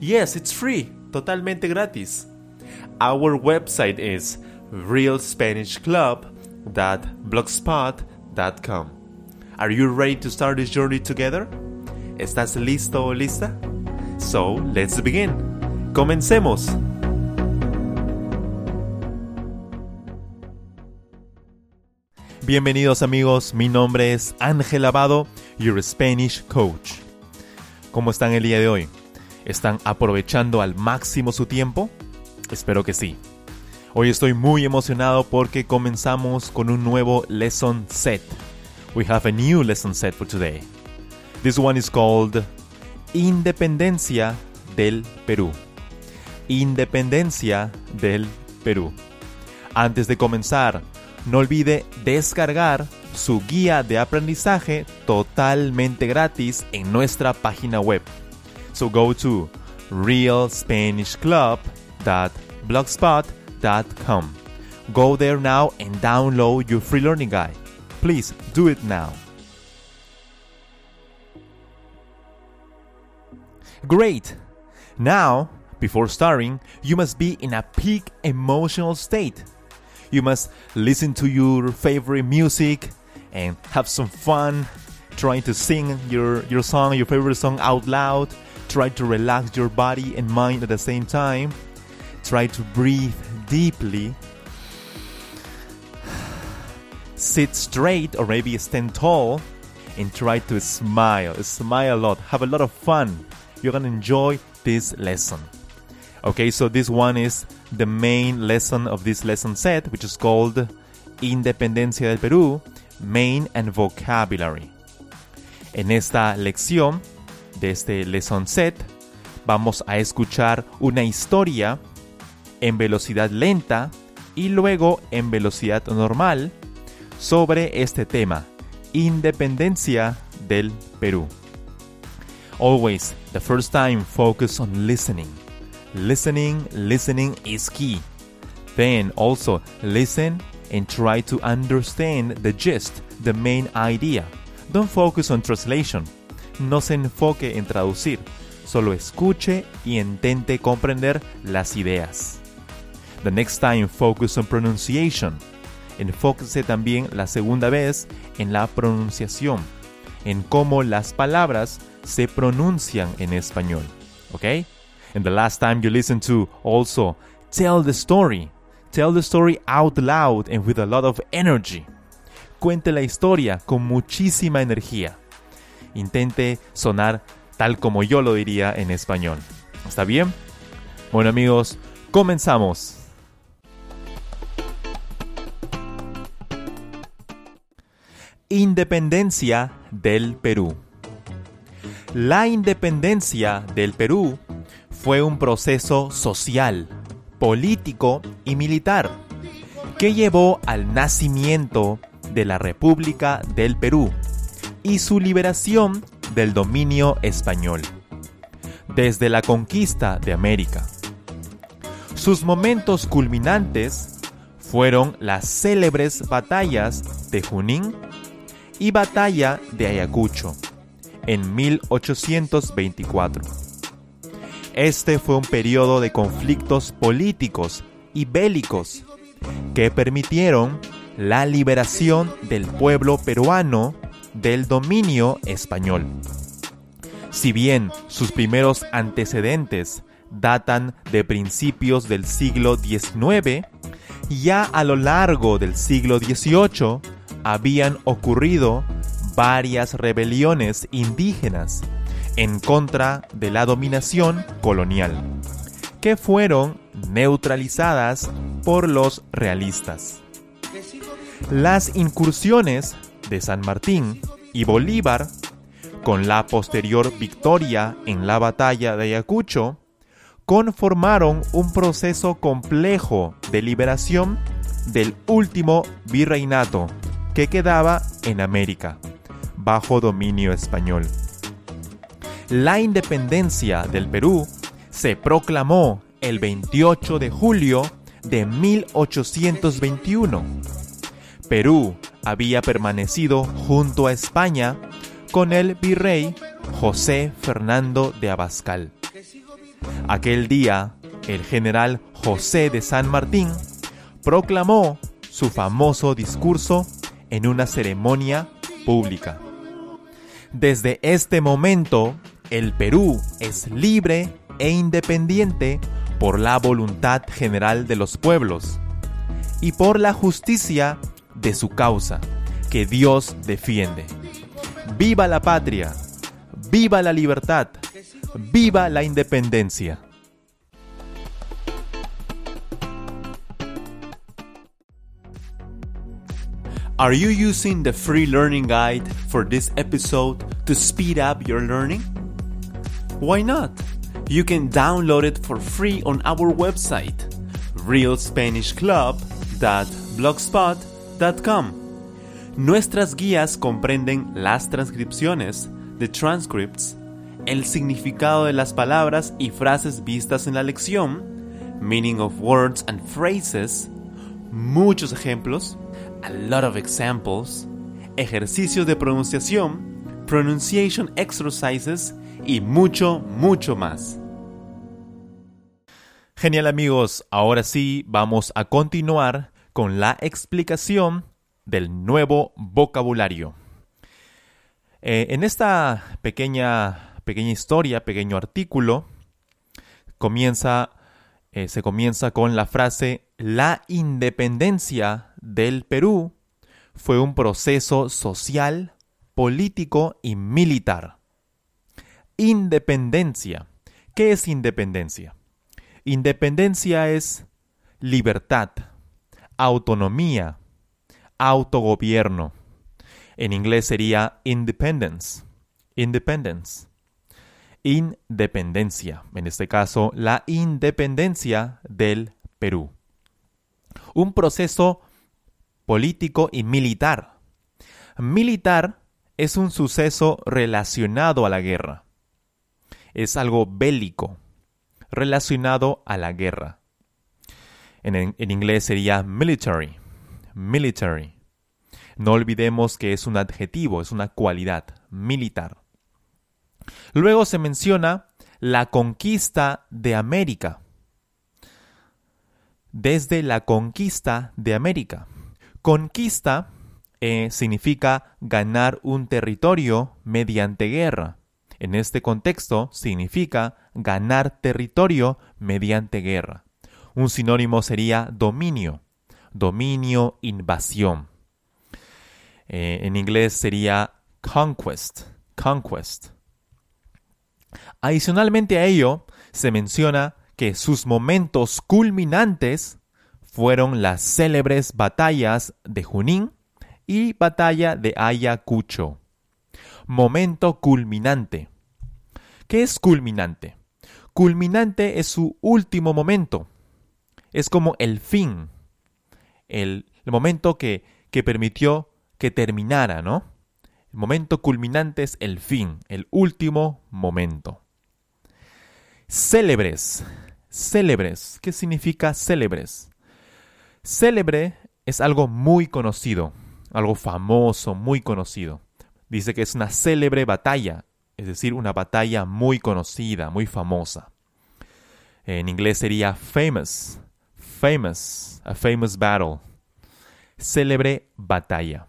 Yes, it's free, totalmente gratis. Our website is realspanishclub.blogspot.com. Are you ready to start this journey together? ¿Estás listo o lista? So, let's begin. Comencemos. Bienvenidos amigos, mi nombre es Ángel Lavado, your Spanish coach. ¿Cómo están el día de hoy? ¿Están aprovechando al máximo su tiempo? Espero que sí. Hoy estoy muy emocionado porque comenzamos con un nuevo lesson set. We have a new lesson set for today. This one is called Independencia del Perú. Independencia del Perú. Antes de comenzar, no olvide descargar su guía de aprendizaje totalmente gratis en nuestra página web. So go to realspanishclub.blogspot.com. Go there now and download your free learning guide. Please do it now. Great! Now, before starting, you must be in a peak emotional state. You must listen to your favorite music and have some fun trying to sing your, your song, your favorite song out loud. Try to relax your body and mind at the same time. Try to breathe deeply. Sit straight or maybe stand tall and try to smile. Smile a lot. Have a lot of fun. You're gonna enjoy this lesson. Okay, so this one is the main lesson of this lesson set, which is called Independencia del Perú, Main and Vocabulary. En esta lección de este lesson set, vamos a escuchar una historia en velocidad lenta y luego en velocidad normal sobre este tema, Independencia del Perú. Always, the first time, focus on listening. Listening, listening is key. Then also listen and try to understand the gist, the main idea. Don't focus on translation. No se enfoque en traducir. Solo escuche y intente comprender las ideas. The next time focus on pronunciation. Enfóquese también la segunda vez en la pronunciación, en cómo las palabras se pronuncian en español. ¿Ok? And the last time you listen to also tell the story. Tell the story out loud and with a lot of energy. Cuente la historia con muchísima energía. Intente sonar tal como yo lo diría en español. ¿Está bien? Bueno amigos, comenzamos. Independencia del Perú. La independencia del Perú fue un proceso social, político y militar que llevó al nacimiento de la República del Perú y su liberación del dominio español desde la conquista de América. Sus momentos culminantes fueron las célebres batallas de Junín y batalla de Ayacucho en 1824. Este fue un periodo de conflictos políticos y bélicos que permitieron la liberación del pueblo peruano del dominio español. Si bien sus primeros antecedentes datan de principios del siglo XIX, ya a lo largo del siglo XVIII habían ocurrido varias rebeliones indígenas en contra de la dominación colonial, que fueron neutralizadas por los realistas. Las incursiones de San Martín y Bolívar, con la posterior victoria en la batalla de Ayacucho, conformaron un proceso complejo de liberación del último virreinato que quedaba en América, bajo dominio español. La independencia del Perú se proclamó el 28 de julio de 1821. Perú había permanecido junto a España con el virrey José Fernando de Abascal. Aquel día, el general José de San Martín proclamó su famoso discurso en una ceremonia pública. Desde este momento, el Perú es libre e independiente por la voluntad general de los pueblos y por la justicia de su causa, que Dios defiende. ¡Viva la patria! ¡Viva la libertad! ¡Viva la independencia! Are you using the free learning guide for this episode to speed up your learning? Why not? You can download it for free on our website, realspanishclub.blogspot.com. Nuestras guías comprenden las transcripciones, the transcripts, el significado de las palabras y frases vistas en la lección, meaning of words and phrases, muchos ejemplos, a lot of examples, ejercicios de pronunciación, pronunciation exercises y mucho, mucho más. Genial amigos, ahora sí vamos a continuar con la explicación del nuevo vocabulario. Eh, en esta pequeña, pequeña historia, pequeño artículo, eh, se comienza con la frase la independencia del Perú fue un proceso social, político y militar. Independencia. ¿Qué es independencia? Independencia es libertad, autonomía, autogobierno. En inglés sería independence. Independence. Independencia. En este caso, la independencia del Perú. Un proceso político y militar. Militar es un suceso relacionado a la guerra. Es algo bélico, relacionado a la guerra. En, inglés sería military military. No olvidemos que es un adjetivo, es una cualidad, militar. Luego se menciona la conquista de América. Desde la conquista de América. Conquista eh, significa ganar un territorio mediante guerra. En este contexto significa ganar territorio mediante guerra. Un sinónimo sería dominio dominio, invasión. Eh, en inglés sería conquest, conquest. Adicionalmente a ello, se menciona que sus momentos culminantes fueron las célebres batallas de Junín y batalla de Ayacucho. Momento culminante. ¿Qué es culminante? Culminante es su último momento. Es como el fin, el, momento que, que permitió que terminara, ¿no? El momento culminante es el fin, el último momento. Célebres. Célebres. ¿Qué significa célebres? Célebre es algo muy conocido, algo famoso, muy conocido. Dice que es una célebre batalla, es decir, una batalla muy conocida, muy famosa. En inglés sería famous, famous, a famous battle, célebre batalla.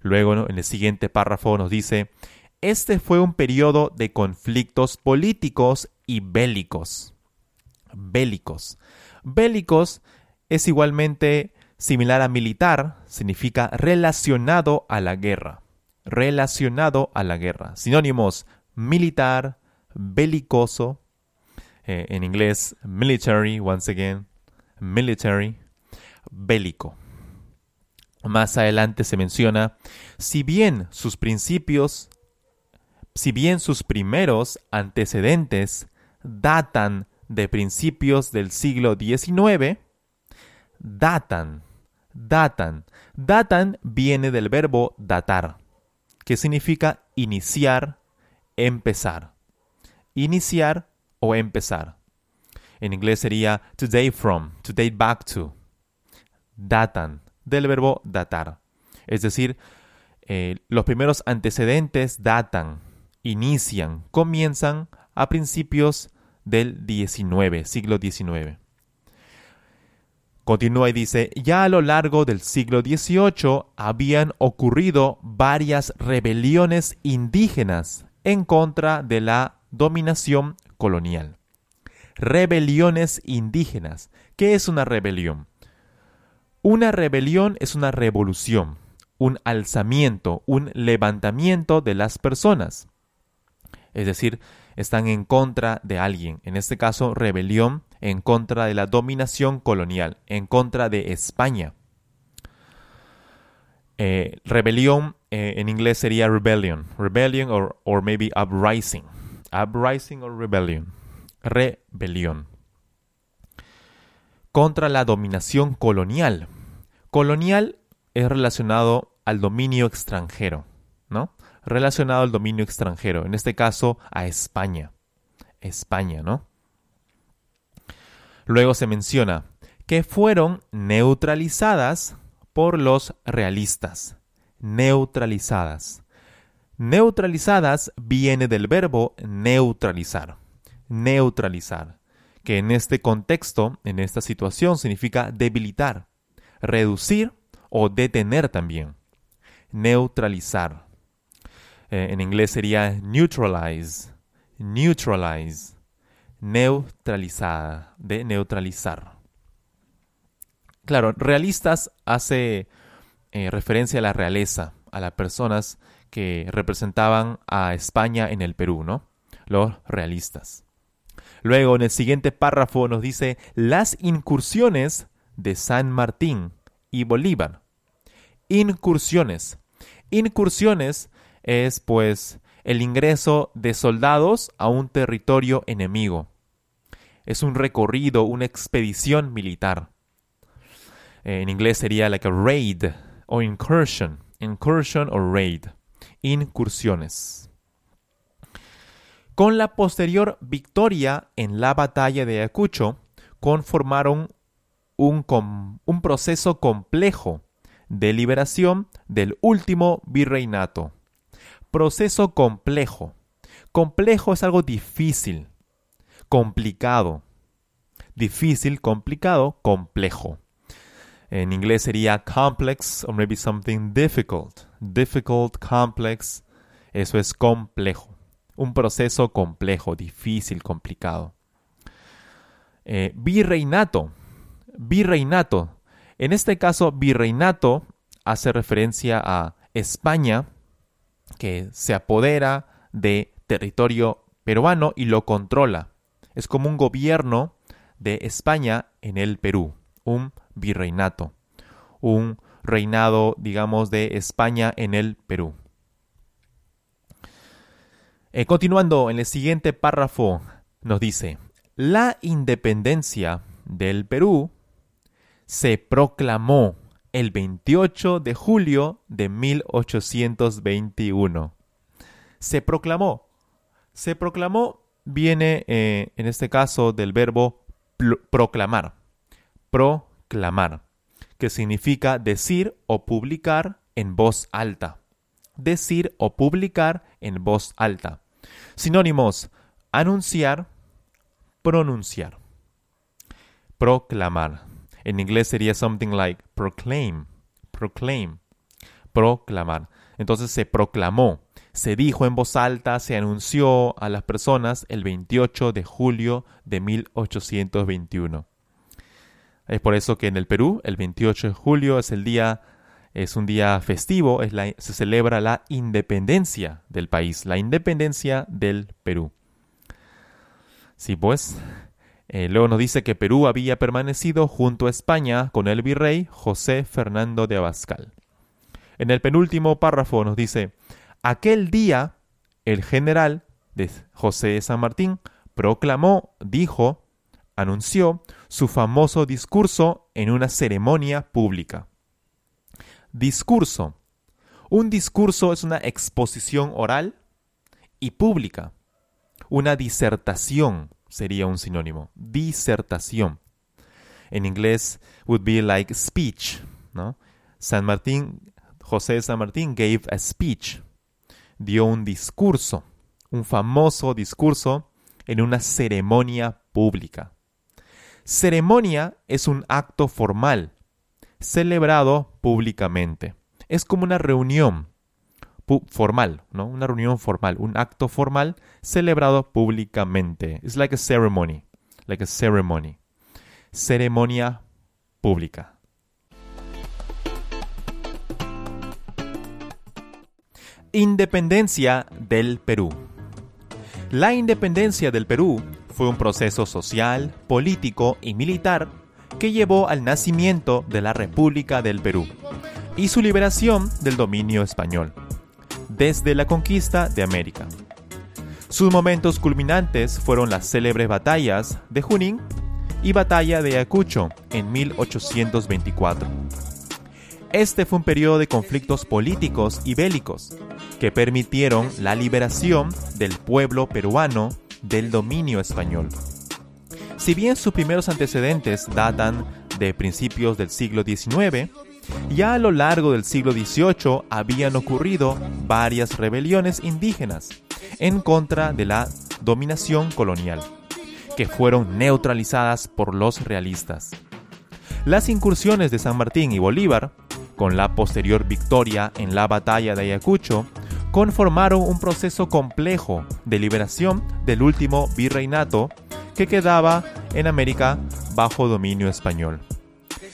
Luego, en el siguiente párrafo nos dice, este fue un periodo de conflictos políticos y bélicos. Bélicos. Bélicos es igualmente similar a militar, significa relacionado a la guerra. Relacionado a la guerra. Sinónimos militar, belicoso, eh, en inglés military, once again, military, bélico. Más adelante se menciona, si bien sus principios, si bien sus primeros antecedentes datan de principios del siglo XIX datan, datan. Datan viene del verbo datar, que significa iniciar, empezar. Iniciar o empezar. En inglés sería to date from, to date back to. Datan, del verbo datar. Es decir, eh, los primeros antecedentes datan, inician, comienzan a principios del 19, siglo XIX. Continúa y dice, ya a lo largo del siglo XVIII habían ocurrido varias rebeliones indígenas en contra de la dominación colonial. Rebeliones indígenas. ¿Qué es una rebelión? Una rebelión es una revolución, un alzamiento, un levantamiento de las personas. Es decir, están en contra de alguien. En este caso, rebelión en contra de la dominación colonial, en contra de España. Eh, rebelión eh, en inglés sería rebellion. Rebellion or, or maybe uprising. Uprising or rebellion. Rebelión. Contra la dominación colonial. Colonial es relacionado al dominio extranjero, ¿no? Relacionado al dominio extranjero, en este caso a España. España, ¿no? Luego se menciona que fueron neutralizadas por los realistas. Neutralizadas. Neutralizadas viene del verbo neutralizar. Neutralizar, que en este contexto, en esta situación, significa debilitar, reducir o detener también. Neutralizar. Eh, en inglés sería neutralize. Neutralize. Neutralizada. De neutralizar. Claro, realistas hace eh, referencia a la realeza, a las personas que representaban a España en el Perú, ¿no? Los realistas. Luego, en el siguiente párrafo nos dice las incursiones de San Martín y Bolívar. Incursiones. Incursiones es pues el ingreso de soldados a un territorio enemigo. Es un recorrido, una expedición militar. En inglés sería like a raid o incursion. Incursion o raid. Incursiones. Con la posterior victoria en la batalla de Ayacucho, conformaron un, un proceso complejo de liberación del último virreinato. Proceso complejo. Complejo es algo difícil, complicado. Difícil, complicado, complejo. En inglés sería complex or maybe something difficult. Difficult, complex, eso es complejo. Un proceso complejo, difícil, complicado. Eh, virreinato. Virreinato en este caso, virreinato hace referencia a España, que se apodera de territorio peruano y lo controla. Es como un gobierno de España en el Perú, un virreinato, un reinado, digamos, de España en el Perú. Eh, continuando, en el siguiente párrafo nos dice, la independencia del Perú se proclamó el 28 de julio de 1821. Se proclamó. Se proclamó viene eh, en este caso del verbo proclamar. Proclamar, que significa decir o publicar en voz alta. Decir o publicar en voz alta. Sinónimos, anunciar, pronunciar. Proclamar. En inglés sería something like proclaim, proclaim, proclamar. Entonces se proclamó, se dijo en voz alta, se anunció a las personas el 28 de julio de 1821. Es por eso que en el Perú el 28 de julio es el día es un día festivo, se celebra la independencia del país, la independencia del Perú. Sí, pues, eh, luego nos dice que Perú había permanecido junto a España con el virrey José Fernando de Abascal. En el penúltimo párrafo nos dice, aquel día el general de José de San Martín proclamó, dijo, anunció su famoso discurso en una ceremonia pública. Discurso. Un discurso es una exposición oral y pública. Una disertación sería un sinónimo. Disertación. En inglés would be like speech, ¿no? San Martín, José San Martín gave a speech. Dio un discurso, un famoso discurso en una ceremonia pública. Ceremonia es un acto formal, celebrado públicamente. Es como una reunión formal, ¿no? Una reunión formal, un acto formal celebrado públicamente. Es like a ceremony, like a ceremony. Ceremonia pública. Independencia del Perú. La independencia del Perú fue un proceso social, político y militar que llevó al nacimiento de la República del Perú y su liberación del dominio español, desde la conquista de América. Sus momentos culminantes fueron las célebres batallas de Junín y Batalla de Ayacucho en 1824. Este fue un periodo de conflictos políticos y bélicos que permitieron la liberación del pueblo peruano del dominio español. Si bien sus primeros antecedentes datan de principios del siglo XIX, ya a lo largo del siglo XVIII habían ocurrido varias rebeliones indígenas en contra de la dominación colonial, que fueron neutralizadas por los realistas. Las incursiones de San Martín y Bolívar, con la posterior victoria en la batalla de Ayacucho, conformaron un proceso complejo de liberación del último virreinato que quedaba en América bajo dominio español.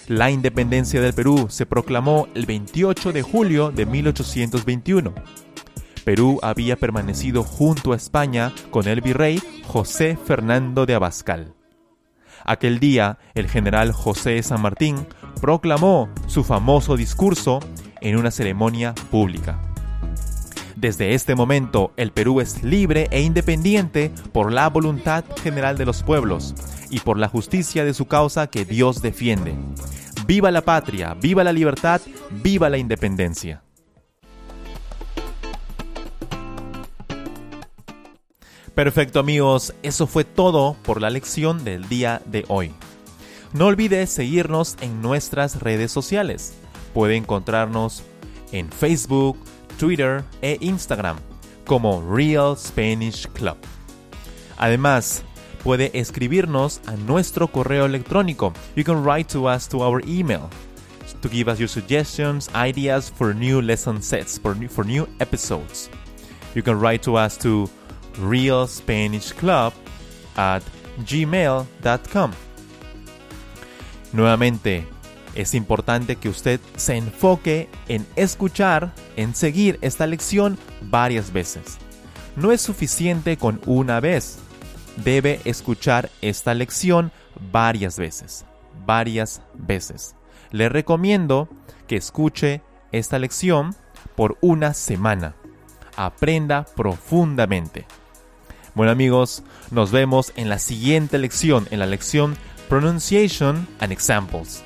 La independencia del Perú se proclamó el 28 de julio de 1821. Perú había permanecido junto a España con el virrey José Fernando de Abascal. Aquel día, el general José San Martín proclamó su famoso discurso en una ceremonia pública. Desde este momento, el Perú es libre e independiente por la voluntad general de los pueblos y por la justicia de su causa que Dios defiende. Viva la patria, viva la libertad, viva la independencia. Perfecto amigos, eso fue todo por la lección del día de hoy. No olvides seguirnos en nuestras redes sociales. Puede encontrarnos en Facebook, Twitter e Instagram como Real Spanish Club. Además, puede escribirnos a nuestro correo electrónico. You can write to us to our email to give us your suggestions, ideas for new lesson sets, for new, episodes. You can write to us to Real Spanish Club at gmail.com. Nuevamente, es importante que usted se enfoque en escuchar, en seguir esta lección varias veces. No es suficiente con una vez. Debe escuchar esta lección varias veces. Varias veces. Le recomiendo que escuche esta lección por una semana. Aprenda profundamente. Bueno amigos, nos vemos en la siguiente lección, en la lección Pronunciation and Examples.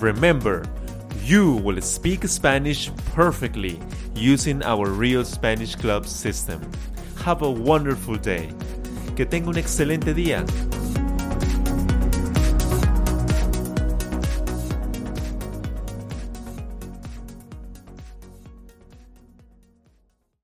Remember, you will speak Spanish perfectly using our Real Spanish Club system. Have a wonderful day. Que tenga un excelente día.